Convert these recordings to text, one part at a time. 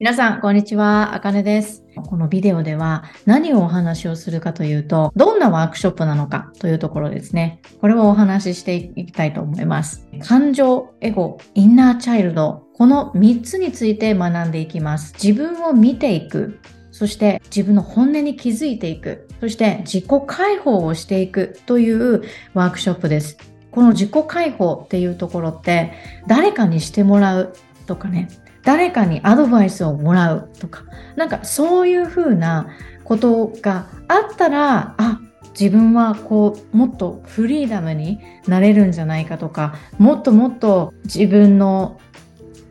皆さん、こんにちは。あかねです。このビデオでは何をお話をするかというと、どんなワークショップなのかというところですね。これをお話ししていきたいと思います。感情、エゴ、インナーチャイルド、この3つについて学んでいきます。自分を見ていく。そして自分の本音に気づいていく。そして自己解放をしていくというワークショップです。この自己解放っていうところって誰かにしてもらうとかね誰かにアドバイスをもらうとか、なんかそういうふうなことがあったら、あ、自分はこう、もっとフリーダムになれるんじゃないかとか、もっともっと自分の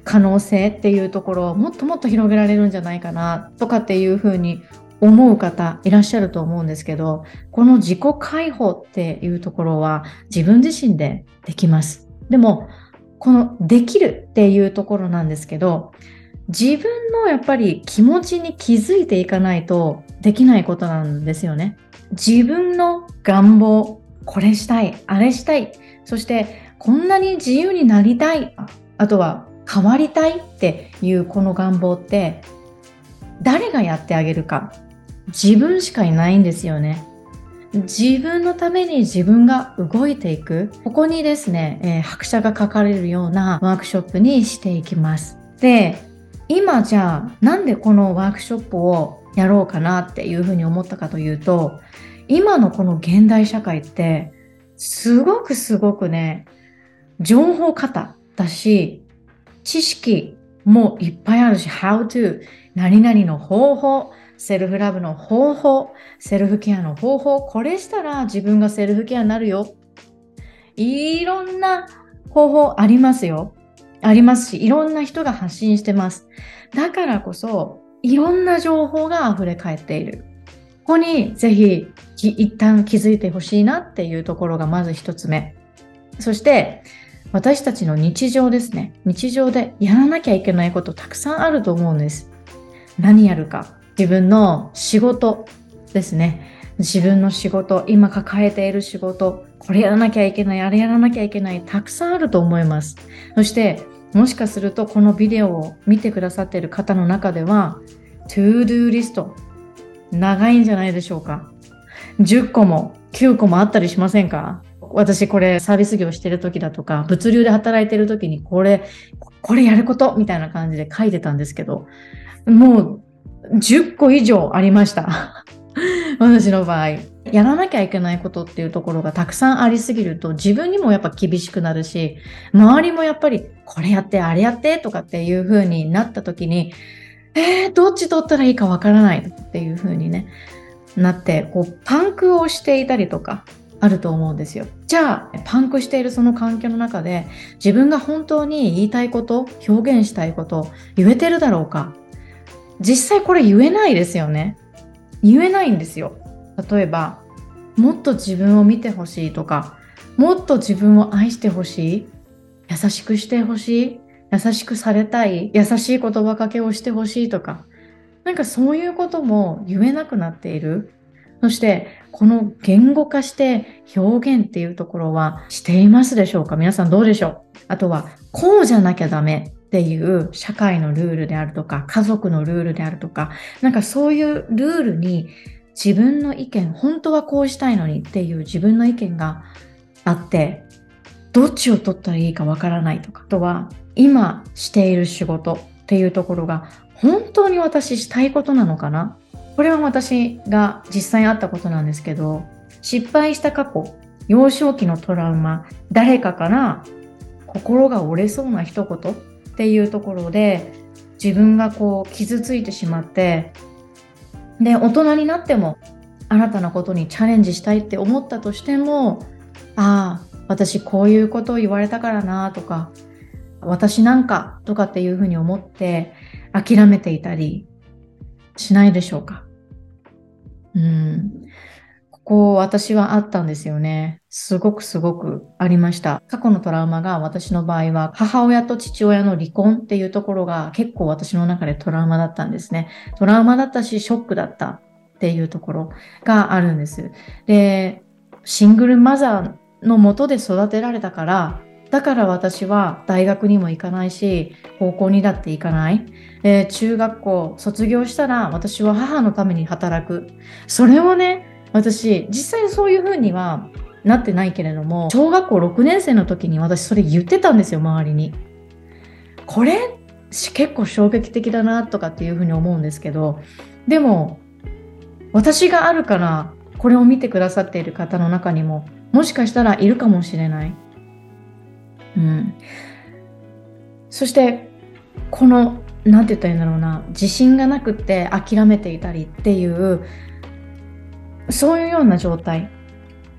可能性っていうところをもっともっと広げられるんじゃないかなとかっていうふうに思う方いらっしゃると思うんですけど、この自己解放っていうところは自分自身でできます。でも、このできるっていうところなんですけど、自分のやっぱり気持ちに気づいていかないとできないことなんですよね。自分の願望、これしたい、あれしたい、そしてこんなに自由になりたい、あとは変わりたいっていうこの願望って誰がやってあげるか自分しかいないんですよね。自分のために自分が動いていく。ここにですね、えー、拍車がかかれるようなワークショップにしていきます。で、今じゃあなんでこのワークショップをやろうかなっていうふうに思ったかというと、今のこの現代社会ってすごくすごくね、情報型だし、知識もいっぱいあるし、how to、何々の方法、セルフラブの方法、セルフケアの方法、これしたら自分がセルフケアになるよ。いろんな方法ありますよ。ありますし、いろんな人が発信してます。だからこそ、いろんな情報が溢れ返っている。ここにぜひ一旦気づいてほしいなっていうところがまず一つ目。そして、私たちの日常ですね。日常でやらなきゃいけないことたくさんあると思うんです。何やるか。自分の仕事ですね。自分の仕事、今抱えている仕事、これやらなきゃいけない、あれやらなきゃいけない、たくさんあると思います。そして、もしかするとこのビデオを見てくださっている方の中では、 ToDo リスト、長いんじゃないでしょうか。10個も9個もあったりしませんか？私これサービス業してる時だとか、物流で働いてる時にこれ、これやることみたいな感じで書いてたんですけど、もう10個以上ありました。私の場合。やらなきゃいけないことっていうところがたくさんありすぎると自分にもやっぱ厳しくなるし、周りもやっぱりこれやってあれやってとかっていう風になった時に、えー、どっち取ったらいいかわからないっていう風にね、なって、こうパンクをしていたりとか、あると思うんですよ。じゃあ、パンクしているその環境の中で、自分が本当に言いたいこと、表現したいこと、言えてるだろうか実際これ言えないですよね。言えないんですよ。例えば、もっと自分を見てほしいとか、もっと自分を愛してほしい、優しくしてほしい、優しくされたい、優しい言葉かけをしてほしいとか、なんかそういうことも言えなくなっている。そして、この言語化して表現っていうところはしていますでしょうか？皆さんどうでしょう？あとは、こうじゃなきゃダメっていう社会のルールであるとか、家族のルールであるとか、なんかそういうルールに自分の意見、本当はこうしたいのにっていう自分の意見があって、どっちを取ったらいいかわからないとか、あとは今している仕事っていうところが本当に私したいことなのかな？これは私が実際にあったことなんですけど、失敗した過去、幼少期のトラウマ、誰かから心が折れそうな一言っていうところで自分がこう傷ついてしまってで大人になっても新たなことにチャレンジしたいって思ったとしてもああ私こういうことを言われたからなとか私なんかとかっていうふうに思って諦めていたりしないでしょうかうんこう私はあったんですよね。すごくすごくありました。過去のトラウマが私の場合は母親と父親の離婚っていうところが結構私の中でトラウマだったんですね。トラウマだったしショックだったっていうところがあるんです。で、シングルマザーのもとで育てられたからだから私は大学にも行かないし、高校にだって行かない。えー、中学校卒業したら私は母のために働く。それをね、私、実際そういう風にはなってないけれども、小学校6年生の時に私それ言ってたんですよ、周りに。これ、結構衝撃的だなとかっていう風に思うんですけど、でも、私があるから、これを見てくださっている方の中にも、もしかしたらいるかもしれない。うん。そして、この、なんて言ったらいいんだろうな、自信がなくって諦めていたりっていう、そういうような状態、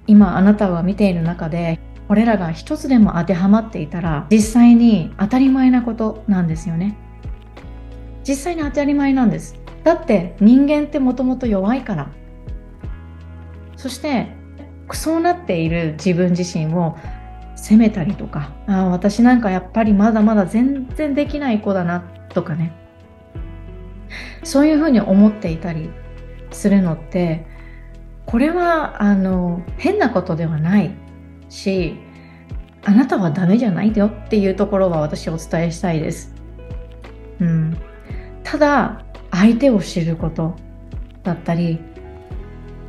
今あなたは見ている中で、これらが一つでも当てはまっていたら、実際に当たり前なことなんですよね。実際に当たり前なんです。だって人間ってもともと弱いから。そして、そうなっている自分自身を責めたりとか、ああ、私なんかやっぱりまだまだ全然できない子だなとかね。そういうふうに思っていたりするのって、これはあの変なことではないし、あなたはダメじゃないよっていうところは私お伝えしたいです。うん。ただ、相手を知ることだったり、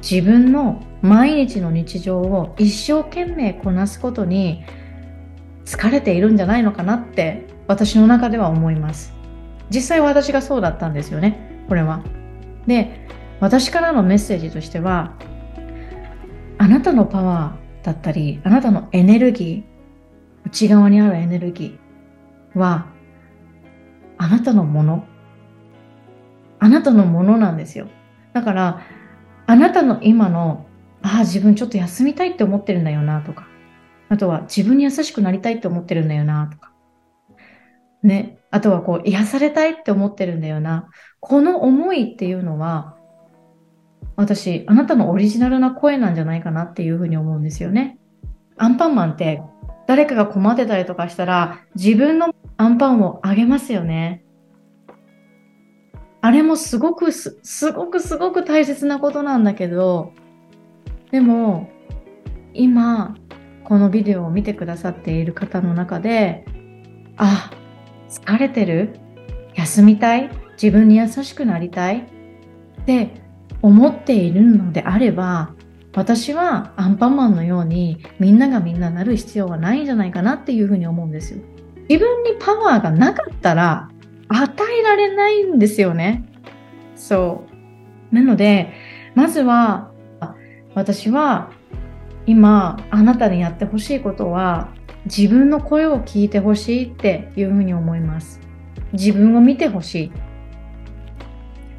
自分の毎日の日常を一生懸命こなすことに疲れているんじゃないのかなって私の中では思います。実際私がそうだったんですよね、これは。で、私からのメッセージとしては、あなたのパワーだったり、あなたのエネルギー、内側にあるエネルギーは、あなたのもの。あなたのものなんですよ。だから、あなたの今のああ、自分ちょっと休みたいって思ってるんだよなとか、あとは自分に優しくなりたいって思ってるんだよなとか、ね、あとはこう癒されたいって思ってるんだよな。この思いっていうのは、私、あなたのオリジナルな声なんじゃないかなっていうふうに思うんですよね。アンパンマンって誰かが困ってたりとかしたら自分のアンパンをあげますよね。あれもすごくす、すごくすごく大切なことなんだけど、でも今このビデオを見てくださっている方の中であ疲れてる？休みたい？自分に優しくなりたい？って思っているのであれば私はアンパンマンのようにみんながみんななる必要はないんじゃないかなっていうふうに思うんですよ。自分にパワーがなかったら与えられないんですよね。そう。なので、まずは私は今あなたにやってほしいことは自分の声を聞いてほしいっていうふうに思います。自分を見てほしい。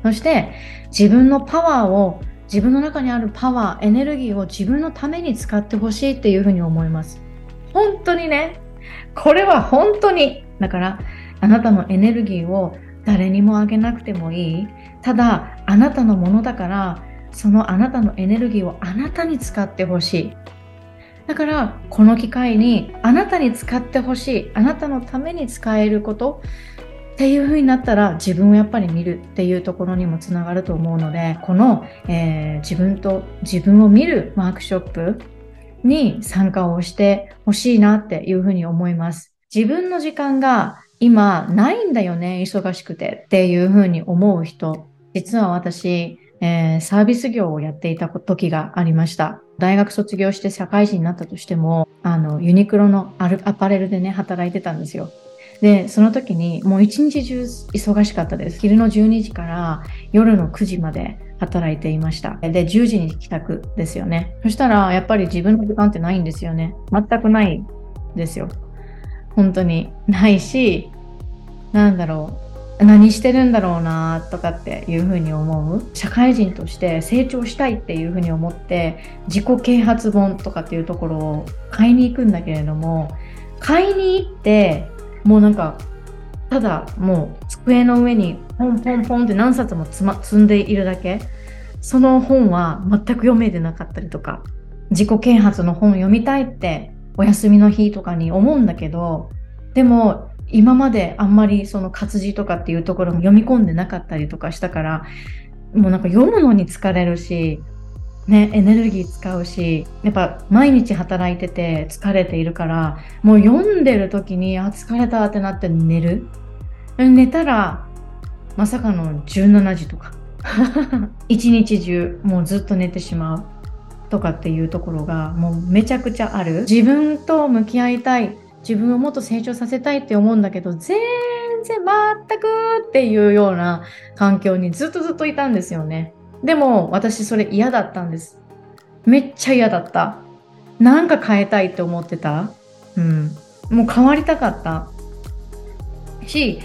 そして自分のパワーを自分の中にあるパワー、エネルギーを自分のために使ってほしいっていうふうに思います。本当にね、これは本当に。だから、あなたのエネルギーを誰にもあげなくてもいい。ただ、あなたのものだから、そのあなたのエネルギーをあなたに使ってほしい。だからこの機会にあなたに使ってほしいあなたのために使えることっていう風になったら自分をやっぱり見るっていうところにもつながると思うのでこの、えー、自分と自分を見るワークショップに参加をしてほしいなっていうふうに思います。自分の時間が今ないんだよね忙しくてっていうふうに思う人実は私えー、サービス業をやっていた時がありました。大学卒業して社会人になったとしても、あの、ユニクロのアルアパレルでね、働いてたんですよ。で、その時にもう一日中忙しかったです。昼の12時から夜の9時まで働いていました。で、10時に帰宅ですよね。そしたら、やっぱり自分の時間ってないんですよね。全くないですよ。本当にないし、なんだろう。何してるんだろうなとかっていうふうに思う社会人として成長したいっていうふうに思って自己啓発本とかっていうところを買いに行くんだけれども買いに行ってもうなんかただもう机の上にポンポンポンって何冊も積,、ま、積んでいるだけ。その本は全く読めてなかったりとか。自己啓発の本を読みたいってお休みの日とかに思うんだけどでも今まであんまりその活字とかっていうところも読み込んでなかったりとかしたからもうなんか読むのに疲れるしね、エネルギー使うしやっぱ毎日働いてて疲れているからもう読んでる時にあ疲れたってなって寝る。寝たらまさかの17時とか。一日中もうずっと寝てしまう。とかっていうところがもうめちゃくちゃある。自分と向き合いたい。自分をもっと成長させたいって思うんだけど全然全くっていうような環境にずっとずっといたんですよね。でも私それ嫌だったんです。めっちゃ嫌だった。なんか変えたいって思ってた？うん。もう変わりたかった。し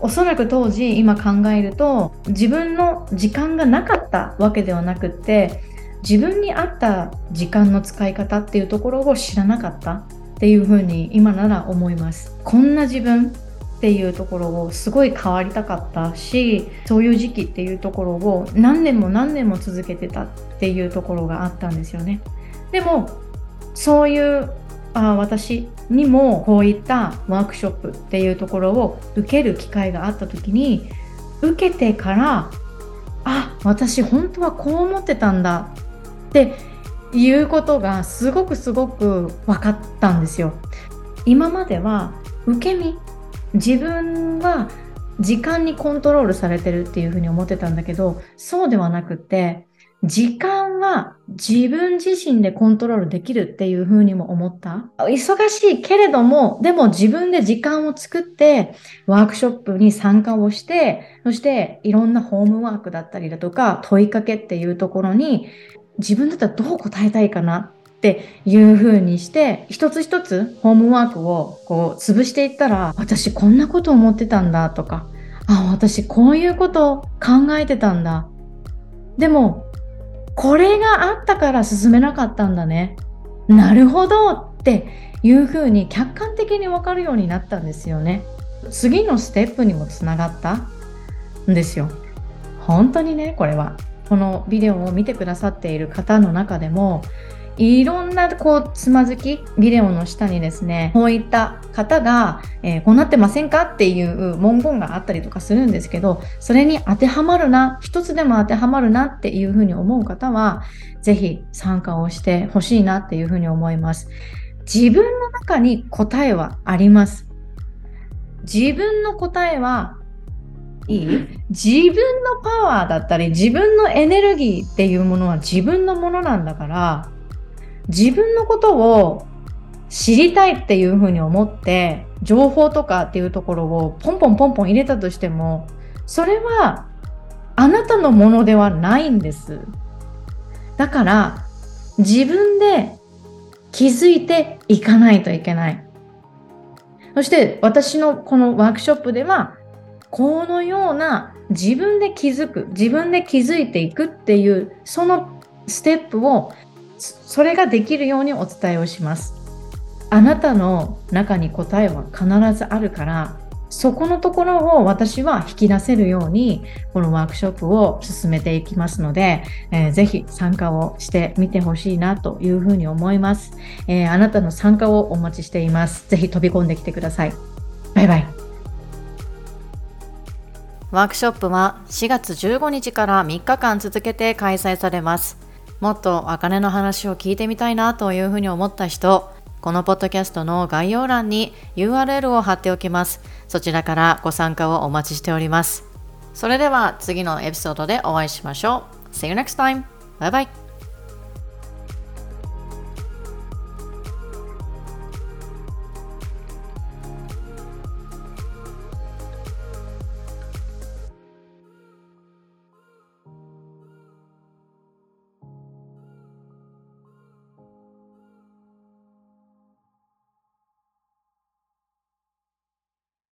おそらく当時今考えると自分の時間がなかったわけではなくって自分に合った時間の使い方っていうところを知らなかったっていうふうに今なら思います。こんな自分っていうところをすごい変わりたかったしそういう時期っていうところを何年も何年も続けてたっていうところがあったんですよねでもそういうあ私にもこういったワークショップっていうところを受ける機会があった時に受けてからあ私本当はこう思ってたんだっていうことがすごくすごく分かったんですよ。今までは受け身自分は時間にコントロールされてるっていうふうに思ってたんだけどそうではなくて時間は自分自身でコントロールできるっていうふうにも思った。忙しいけれども、でも自分で時間を作ってワークショップに参加をして、そしていろんなホームワークだったりだとか問いかけっていうところに自分だったらどう答えたいかなっていう風にして、一つ一つホームワークをこう潰していったら、私こんなこと思ってたんだとか、あ、私こういうこと考えてたんだ。でも、これがあったから進めなかったんだね。なるほどっていう風に客観的にわかるようになったんですよね。次のステップにもつながったんですよ。本当にね、これは。このビデオを見てくださっている方の中でも、いろんなこうつまずきビデオの下にですねこういった方が、えー、こうなってませんかっていう文言があったりとかするんですけどそれに当てはまるな一つでも当てはまるなっていうふうに思う方は是非参加をしてほしいなっていうふうに思います。自分の中に答えはあります。自分の答えはいい？自分のパワーだったり自分のエネルギーっていうものは自分のものなんだから自分のことを知りたいっていうふうに思って情報とかっていうところをポンポンポンポン入れたとしてもそれはあなたのものではないんです。だから自分で気づいていかないといけない。そして私のこのワークショップではこのような自分で気づく自分で気づいていくっていうそのステップをそれができるようにお伝えをします。あなたの中に答えは必ずあるから、そこのところを私は引き出せるように、このワークショップを進めていきますので、えー、ぜひ参加をしてみてほしいなというふうに思います、えー、あなたの参加をお待ちしています。ぜひ飛び込んできてください。バイバイ。ワークショップは4月15日から3日間続けて開催されます。もっとあかねの話を聞いてみたいなというふうに思った人、このポッドキャストの概要欄に URL を貼っておきます。そちらからご参加をお待ちしております。それでは次のエピソードでお会いしましょう。See you next time! Bye bye.